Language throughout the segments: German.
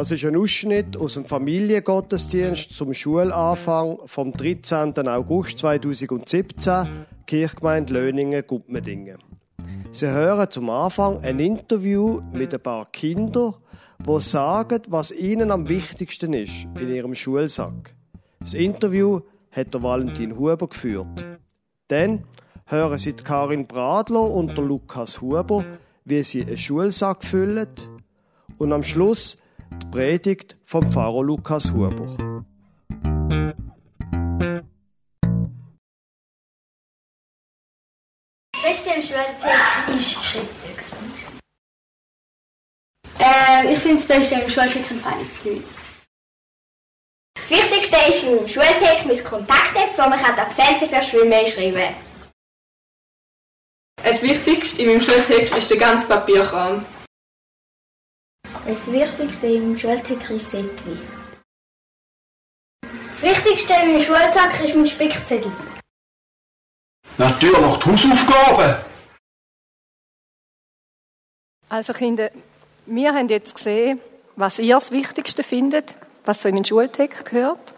Das ist ein Ausschnitt aus dem Familiengottesdienst zum Schulanfang vom 13. August 2017, Kirchgemeinde Löningen, Guppmendingen. Sie hören zum Anfang ein Interview mit ein paar Kindern, die sagen, was ihnen am wichtigsten ist in ihrem Schulsack. Das Interview hat der Valentin Huber geführt. Dann hören Sie Karin Bradler und der Lukas Huber, wie sie einen Schulsack füllen. Und am Schluss Predigt vom Pfarrer Lukas Huber. Beste im Schultag ist. Äh, ich finde das Beste im Schultag ein feines Gefühl. Das Wichtigste ist im Schultag mein Kontakt-App, wo man Absenzen für Schwimmen schreiben kann. Das Wichtigste in meinem Schultag ist der ganze Papierkram. Das Wichtigste im Schultag ist Setwi. Das Wichtigste in meinem Schulsack ist mein Spickzettel. Natürlich die Hausaufgaben. Also Kinder, wir haben jetzt gesehen, was ihr das Wichtigste findet, was so in den Schultag gehört.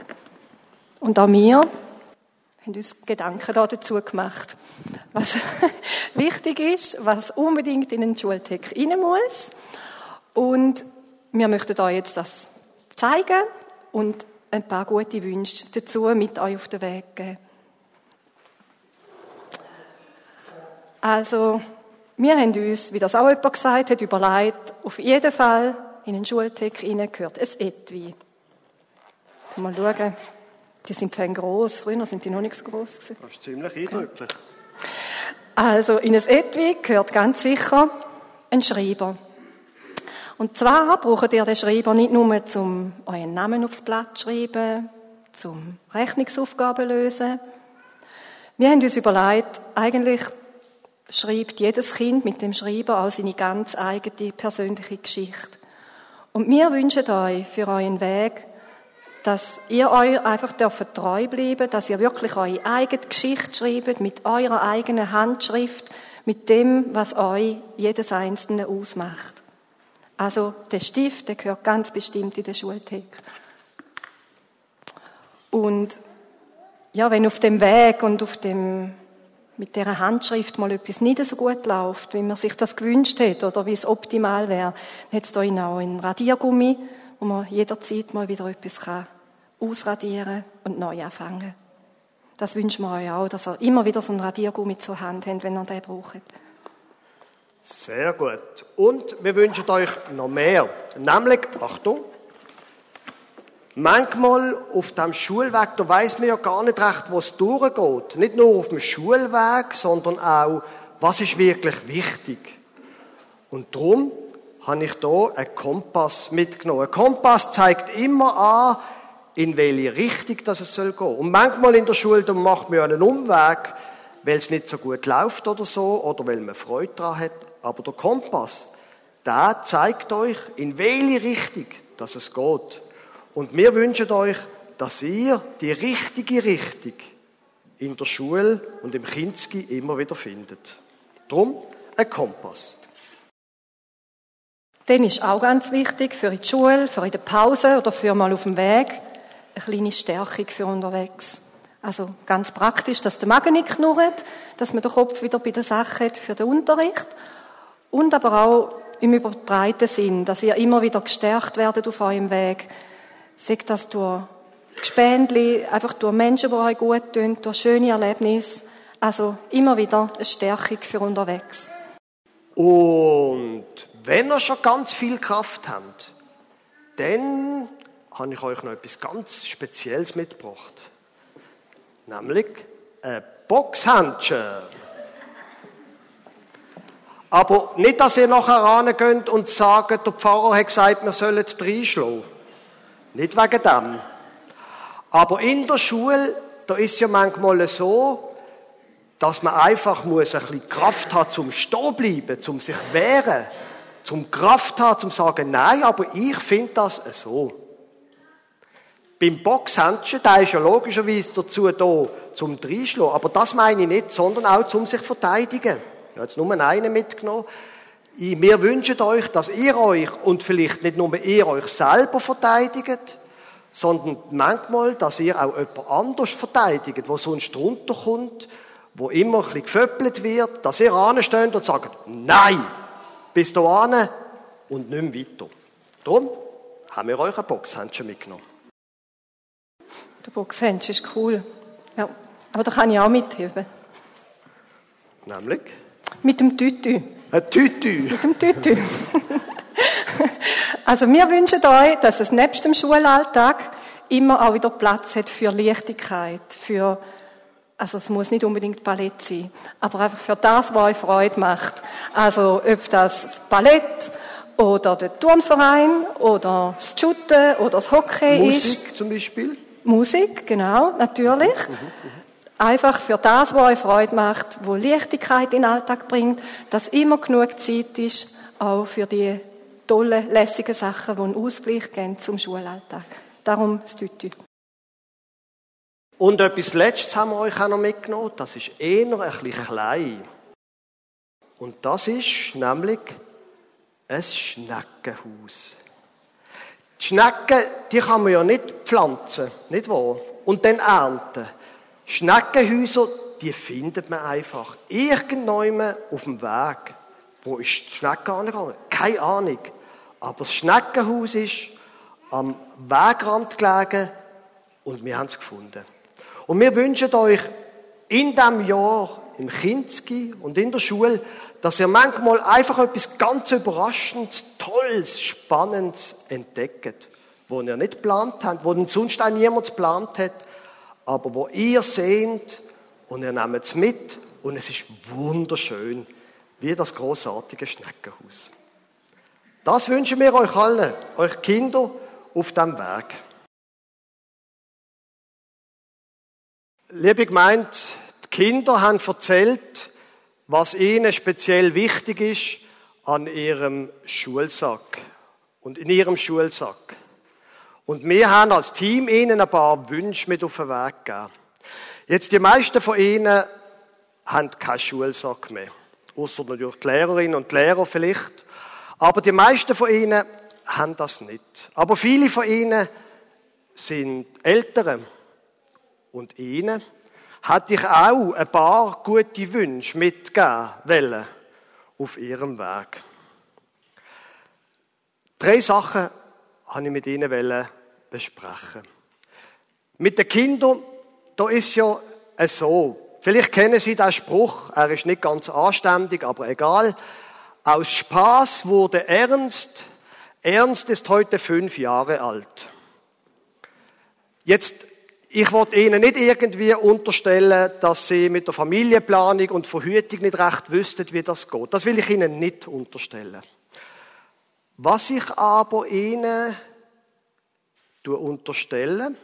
Und auch wir haben uns Gedanken dazu gemacht, was wichtig ist, was unbedingt in den Schultag rein muss. Und wir möchten euch jetzt das zeigen und ein paar gute Wünsche dazu mit euch auf den Weg geben. Also, wir haben uns, wie das auch jemand gesagt hat, überlegt, auf jeden Fall in den Schultag gehört ein Etui. Mal schauen. Die sind fein gross. Früher sind die noch nicht so gross gewesen. Das ist ziemlich eindrücklich. Also, in ein Etui gehört ganz sicher ein Schreiber. Und zwar braucht ihr den Schreiber nicht nur, um euren Namen aufs Blatt zu schreiben, zum Rechnungsaufgaben lösen. Wir haben uns überlegt, eigentlich schreibt jedes Kind mit dem Schreiber auch seine ganz eigene persönliche Geschichte. Und wir wünschen euch für euren Weg, dass ihr euch einfach treu bleiben dass ihr wirklich eure eigene Geschichte schreibt, mit eurer eigenen Handschrift, mit dem, was euch jedes Einzelne ausmacht. Also der Stift, der gehört ganz bestimmt in der Schulthek. Und ja, wenn auf dem Weg und auf dem mit der Handschrift mal etwas nicht so gut läuft, wie man sich das gewünscht hat oder wie es optimal wäre, dann hat es da auch einen Radiergummi, wo man jederzeit mal wieder etwas kann ausradieren und neu anfangen. Das wünschen wir euch auch, dass ihr immer wieder so einen Radiergummi zur Hand habt, wenn ihr den braucht. Sehr gut. Und wir wünschen euch noch mehr. Nämlich, Achtung, manchmal auf dem Schulweg, da weiß man ja gar nicht recht, wo es durchgeht. Nicht nur auf dem Schulweg, sondern auch, was ist wirklich wichtig. Und darum habe ich hier einen Kompass mitgenommen. Ein Kompass zeigt immer an, in welche Richtung das es soll gehen. Und manchmal in der Schule, macht man ja einen Umweg, weil es nicht so gut läuft oder so, oder weil man Freude daran hat. Aber der Kompass, der zeigt euch, in welche Richtung dass es geht. Und wir wünschen euch, dass ihr die richtige Richtung in der Schule und im Kinski immer wieder findet. Drum ein Kompass. Dann ist auch ganz wichtig für die Schule, für der Pause oder für mal auf dem Weg eine kleine Stärkung für unterwegs. Also ganz praktisch, dass der Magen nicht knurrt, dass man den Kopf wieder bei der Sache hat für den Unterricht und aber auch im übertreiten Sinn, dass ihr immer wieder gestärkt werdet auf eurem Weg. Sagt das durch Gespendli, einfach durch Menschen, die euch gut tun, durch schöne Erlebnisse. Also immer wieder eine Stärkung für unterwegs. Und wenn ihr schon ganz viel Kraft habt, dann habe ich euch noch etwas ganz Spezielles mitgebracht. Nämlich ein Boxhandschuh. Aber nicht, dass ihr nachher rangeht und sagt, der Pfarrer hat gesagt, wir sollen reinschlagen. Nicht wegen dem. Aber in der Schule, da ist ja manchmal so, dass man einfach muss ein bisschen Kraft hat zum stehen bleiben, zum sich wehren, zum Kraft hat, zum sagen, nein, aber ich finde das so. Beim Boxhandschuh, der ist ja logischerweise dazu da, zum Dreischlagen. Aber das meine ich nicht, sondern auch zum sich verteidigen. Ich habe jetzt nur einen mitgenommen. Wir wünschen euch, dass ihr euch und vielleicht nicht nur ihr euch selber verteidigt, sondern manchmal, dass ihr auch jemand anders verteidigt, wo sonst drunter kommt, wo immer ein bisschen geföppelt wird, dass ihr ansteht und sagt, nein, bis dahin und nicht mehr weiter. Darum haben wir euch ein Boxhändchen mitgenommen. Der Boxhändchen ist cool. Ja, aber da kann ich auch mithelfen. Nämlich? Mit dem Tütü. Ein Tütü. Mit dem Tütü. also wir wünschen euch, dass es nebst dem Schulalltag immer auch wieder Platz hat für Leichtigkeit, für also es muss nicht unbedingt Ballett sein, aber einfach für das, was euch Freude macht. Also ob das Ballett oder der Turnverein oder das Shooten oder das Hockey Musik ist. Musik zum Beispiel? Musik, genau, natürlich. Mhm, mhm, Einfach für das, was euch Freude macht, wo Leichtigkeit in den Alltag bringt, dass immer genug Zeit ist, auch für die tollen, lässigen Sachen, die einen Ausgleich geben zum Schulalltag. Darum das Tütü. Und etwas Letztes haben wir euch auch noch mitgenommen. Das ist eher ein bisschen klein. Und das ist nämlich ein Schneckenhaus. Die Schnecken, die kann man ja nicht pflanzen, nicht wahr? Und dann ernten. Schneckenhäuser, die findet man einfach. Irgendwann auf dem Weg. Wo ist die Schnecke angegangen? Keine Ahnung. Aber das Schneckenhaus ist am Wegrand gelegen und wir haben es gefunden. Und wir wünschen euch in diesem Jahr im Kinski und in der Schule, dass ihr manchmal einfach etwas ganz Überraschendes, Tolles, Spannendes entdeckt, wo ihr nicht geplant habt, wo sonst auch niemand geplant hat, aber wo ihr seht und ihr nehmt es mit und es ist wunderschön, wie das großartige Schneckenhaus. Das wünschen wir euch allen, euch Kinder auf dem Weg. Liebe Gemeinde, die Kinder haben erzählt, was ihnen speziell wichtig ist an ihrem Schulsack und in ihrem Schulsack. Und wir haben als Team ihnen ein paar Wünsche mit auf den Weg gegeben. Jetzt, die meisten von ihnen haben keinen Schulsack mehr. Außer natürlich die Lehrerinnen und Lehrer vielleicht. Aber die meisten von ihnen haben das nicht. Aber viele von ihnen sind Ältere. Und ihnen hatte ich auch ein paar gute Wünsche mitgeben wollen auf ihrem Weg. Drei Sachen habe ich mit ihnen besprechen. Mit den Kindern, da ist ja so. Vielleicht kennen Sie den Spruch, er ist nicht ganz anständig, aber egal. Aus Spaß wurde Ernst. Ernst ist heute fünf Jahre alt. Jetzt, ich wollte Ihnen nicht irgendwie unterstellen, dass Sie mit der Familienplanung und Verhütung nicht recht wüssten, wie das geht. Das will ich Ihnen nicht unterstellen. Was ich aber Ihnen unterstelle,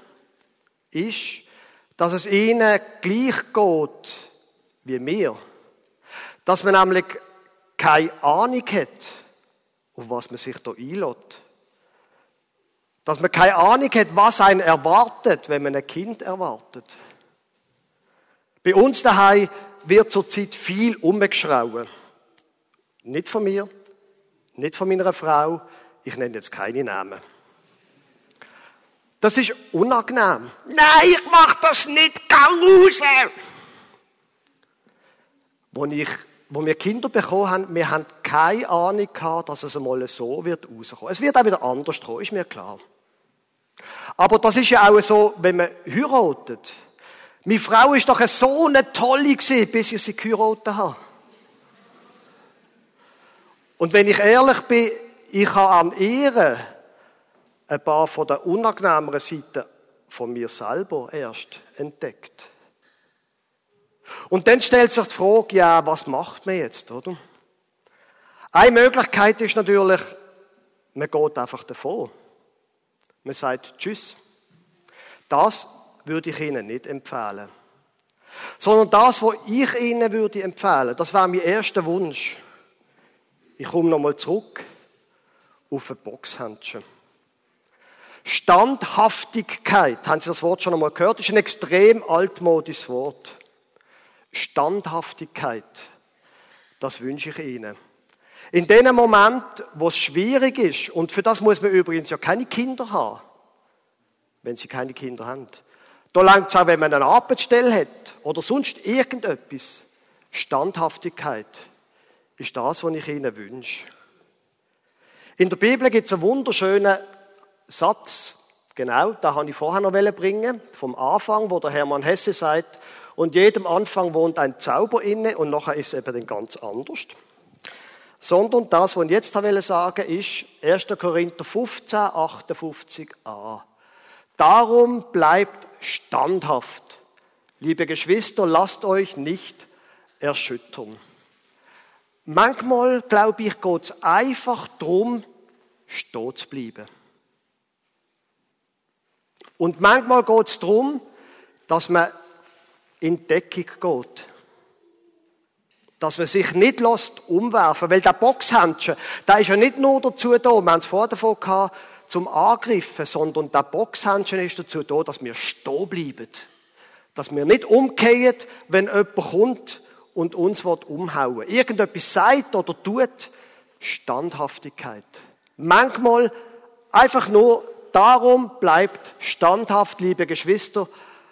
ist, dass es Ihnen gleich geht wie mir. Dass man nämlich keine Ahnung hat, auf was man sich da einlädt. Dass man keine Ahnung hat, was einen erwartet, wenn man ein Kind erwartet. Bei uns daheim wird zurzeit viel umgeschrauben. Nicht von mir, nicht von meiner Frau. Ich nenne jetzt keine Namen. Das ist unangenehm. Nein, ich mach das nicht, gang raus! Wo, ich, wo wir Kinder bekommen haben, wir haben keine Ahnung gehabt, dass es einmal so wird rauskommen. Es wird auch wieder anders kommen, ist mir klar. Aber das ist ja auch so, wenn man heiratet. Meine Frau ist doch so eine tolle gewesen, bis ich sie geheiratet habe. Und wenn ich ehrlich bin, ich habe an ihr ein paar von der unangenehmeren Seiten von mir selber erst entdeckt. Und dann stellt sich die Frage, ja, was macht man jetzt, oder? Eine Möglichkeit ist natürlich, man geht einfach davon. Man sagt Tschüss. Das würde ich Ihnen nicht empfehlen. Sondern das, was ich Ihnen würde empfehlen, das wäre mein erster Wunsch. Ich komme nochmal zurück auf ein Boxhändchen. Standhaftigkeit, haben Sie das Wort schon einmal gehört? Das ist ein extrem altmodisches Wort. Standhaftigkeit, das wünsche ich Ihnen. In dem Moment, wo es schwierig ist, und für das muss man übrigens ja keine Kinder haben, wenn sie keine Kinder haben. Da langt es auch, wenn man eine Arbeitsstelle hat oder sonst irgendetwas. Standhaftigkeit ist das, was ich Ihnen wünsche. In der Bibel gibt es einen wunderschönen Satz, genau, da habe ich vorher noch bringen, vom Anfang, wo der Hermann Hesse sagt, und jedem Anfang wohnt ein Zauber inne und nachher ist es eben ganz anders. Sondern das, was ich jetzt sagen will, ist 1. Korinther 15, 58a. Darum bleibt standhaft. Liebe Geschwister, lasst euch nicht erschüttern. Manchmal, glaube ich, geht es einfach darum, stehen zu bleiben. Und manchmal geht es darum, dass man in Deckung geht. Dass man sich nicht lässt umwerfen, weil der Boxhandschuh, der ist ja nicht nur dazu da, wir haben es vorher davon gehabt, zum Angriffen, sondern der Boxhandschuh ist dazu da, dass wir stehen bleiben. Dass wir nicht umkehren, wenn jemand kommt und uns umhauen. Irgendetwas sagt oder tut, Standhaftigkeit. Manchmal einfach nur darum bleibt standhaft, liebe Geschwister,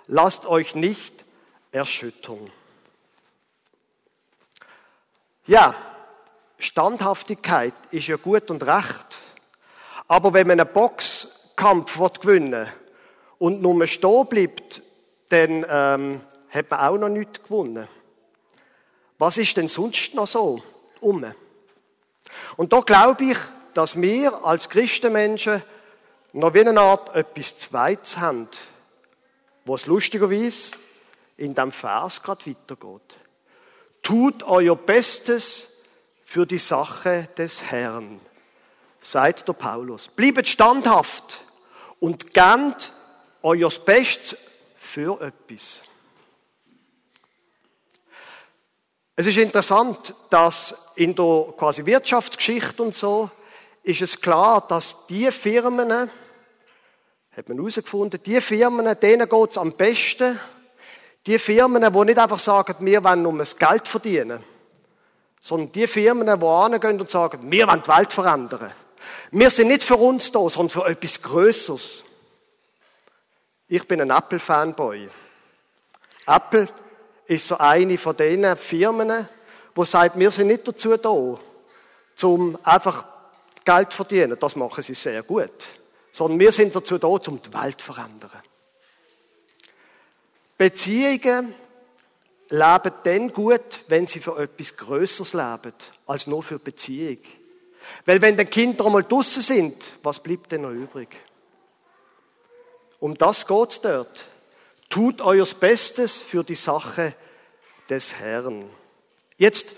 lasst euch nicht erschüttern. Ja, Standhaftigkeit ist ja gut und recht. Aber wenn man einen Boxkampf gewinnen will und nur stehen bleibt, dann ähm, hat man auch noch nichts gewonnen. Was ist denn sonst noch so um? Und da glaube ich, dass wir als Christenmenschen noch wie eine Art etwas Zweites haben, was lustigerweise in dem Vers gerade weitergeht. Tut euer Bestes für die Sache des Herrn, sagt der Paulus. Bleibt standhaft und gebt euer Bestes für etwas. Es ist interessant, dass in der quasi Wirtschaftsgeschichte und so ist es klar, dass die Firmen, hat man herausgefunden, die Firmen, denen geht es am besten, die Firmen, die nicht einfach sagen, wir wollen nur das Geld verdienen, sondern die Firmen, die angehen und sagen, wir wollen die Welt verändern. Wir sind nicht für uns da, sondern für etwas Größeres. Ich bin ein Apple-Fanboy. Apple ist so eine von den Firmen, wo sagt, wir sind nicht dazu da, um einfach Geld zu verdienen. Das machen sie sehr gut. Sondern wir sind dazu da, um die Welt zu verändern. Beziehungen leben dann gut, wenn sie für etwas Größeres leben, als nur für Beziehung. Weil wenn die Kinder einmal draussen sind, was bleibt denn noch übrig? Um das geht's dort. Tut euer Bestes für die Sache des Herrn. Jetzt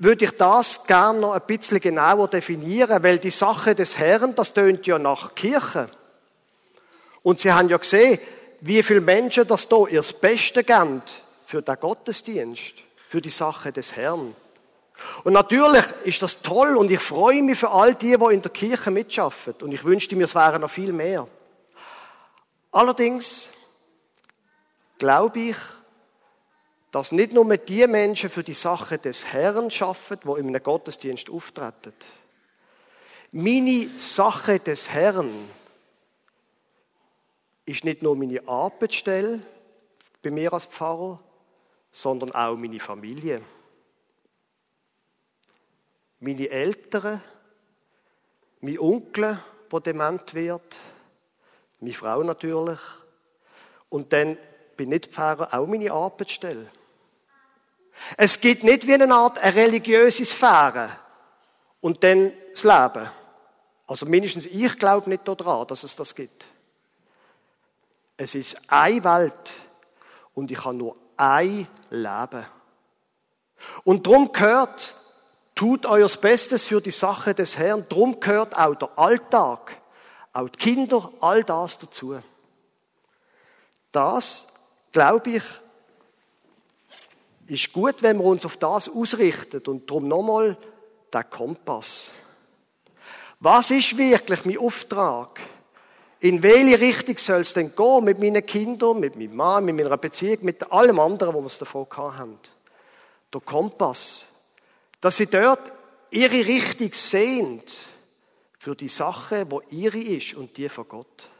würde ich das gerne noch ein bisschen genauer definieren, weil die Sache des Herrn, das tönt ja nach Kirche. Und Sie haben ja gesehen, wie viele Menschen das da ihr Beste geben für den Gottesdienst, für die Sache des Herrn. Und natürlich ist das toll und ich freue mich für all die, die in der Kirche mitschaffen. Und ich wünschte mir, es wären noch viel mehr. Allerdings glaube ich, dass nicht nur die Menschen für die Sache des Herrn schaffen, in einem Gottesdienst auftreten. Meine Sache des Herrn ist nicht nur meine Arbeitsstelle bei mir als Pfarrer, sondern auch meine Familie. Meine Eltern, mein Onkel, der dement wird, meine Frau natürlich. Und dann bin ich Pfarrer auch meine Arbeitsstelle. Es gibt nicht wie eine Art eine religiöse Sphäre und dann das Leben. Also mindestens ich glaube nicht daran, dass es das gibt. Es ist eine Welt und ich habe nur ein Leben. Und darum gehört, tut euer Bestes für die Sache des Herrn. Darum gehört auch der Alltag, auch die Kinder, all das dazu. Das, glaube ich, ist gut, wenn wir uns auf das ausrichten. Und darum nochmal der Kompass. Was ist wirklich mein Auftrag? In welche Richtung soll es denn gehen mit meinen Kindern, mit meinem Mann, mit meiner Beziehung, mit allem anderen, wo wir es davon haben? Der Kompass. Dass sie dort ihre Richtung sehnt für die Sache, wo ihre ist und die von Gott.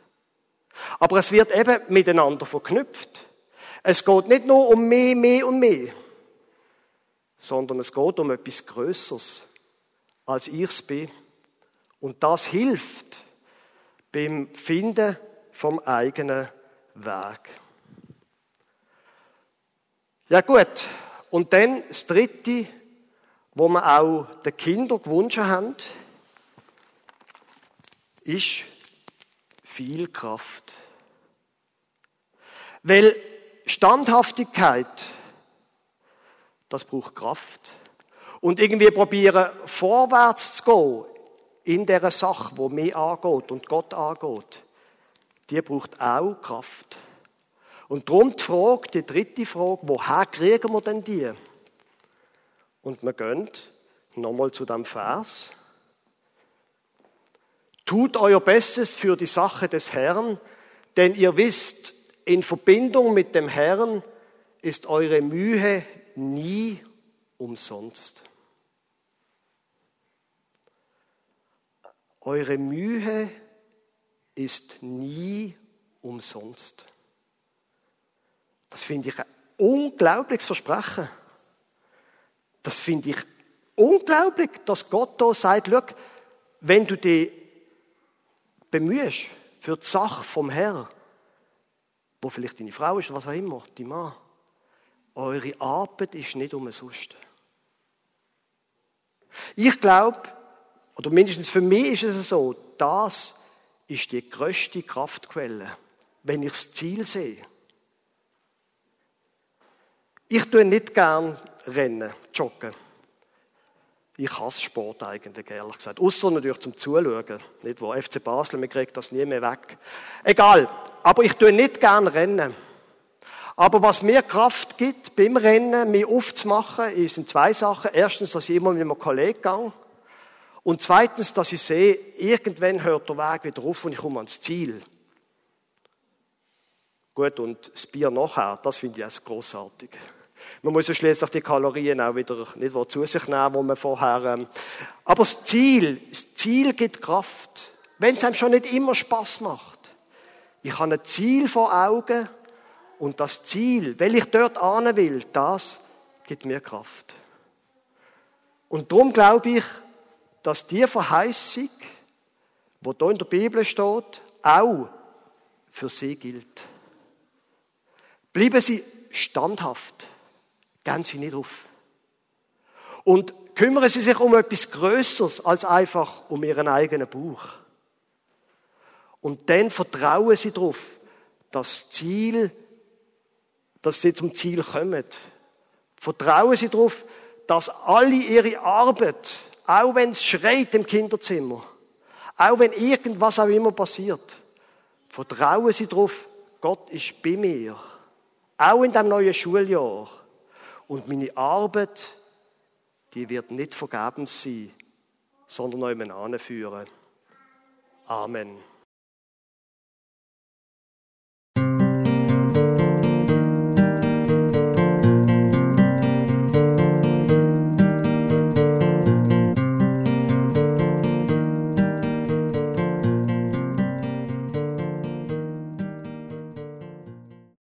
Aber es wird eben miteinander verknüpft. Es geht nicht nur um mehr, mehr und mehr, sondern es geht um etwas Größeres, als ich es bin. Und das hilft beim Finden vom eigenen Weg. Ja gut, und dann das Dritte, wo wir auch den Kindern gewünscht haben, ist viel Kraft. Weil Standhaftigkeit, das braucht Kraft. Und irgendwie probieren, vorwärts zu gehen in der Sache, wo mir angeht und Gott angeht, die braucht auch Kraft. Und darum die Frage, die dritte Frage, woher kriegen wir denn die? Und wir gehen nochmal zu dem Vers. Tut euer Bestes für die Sache des Herrn, denn ihr wisst, in Verbindung mit dem Herrn ist eure Mühe nie umsonst. Eure Mühe ist nie umsonst. Das finde ich ein unglaubliches Versprechen. Das finde ich unglaublich, dass Gott da sagt, wenn du dich bemühst für die Sache vom Herrn, wo vielleicht deine Frau ist, was auch immer, die Mann, eure Arbeit ist nicht umsonst. Ich glaube, oder mindestens für mich ist es so, das ist die größte Kraftquelle, wenn ich das Ziel sehe. Ich tue nicht gern Rennen, Joggen. Ich hasse Sport eigentlich, ehrlich gesagt. Außer natürlich zum Zuschauen. Nicht wo FC Basel, man kriegt das nie mehr weg. Egal. Aber ich tue nicht gern Rennen. Aber was mir Kraft gibt beim Rennen, mich aufzumachen, sind zwei Sachen. Erstens, dass ich immer mit einem Kollegen gehe. Und zweitens, dass ich sehe, irgendwann hört der Weg wieder auf und ich komme ans Ziel. Gut, und das Bier nachher, das finde ich also großartig. Man muss ja schließlich die Kalorien auch wieder nicht zu sich nehmen, wo man vorher. Ähm, aber das Ziel, das Ziel gibt Kraft. Wenn es einem schon nicht immer Spaß macht. Ich habe ein Ziel vor Augen und das Ziel, weil ich dort ahnen will, das gibt mir Kraft. Und darum glaube ich, dass die Verheißung, wo da in der Bibel steht, auch für sie gilt. Bleiben Sie standhaft. Gehen Sie nicht auf. Und kümmern Sie sich um etwas Größeres als einfach um Ihren eigenen Buch. Und dann vertrauen Sie darauf, dass Ziel, dass Sie zum Ziel kommen. Vertrauen Sie darauf, dass alle Ihre Arbeit, auch wenn es schreit im Kinderzimmer, auch wenn irgendwas auch immer passiert, vertrauen Sie darauf, Gott ist bei mir. Auch in dem neuen Schuljahr. Und meine Arbeit, die wird nicht vergebens sein, sondern euch anführen. Amen.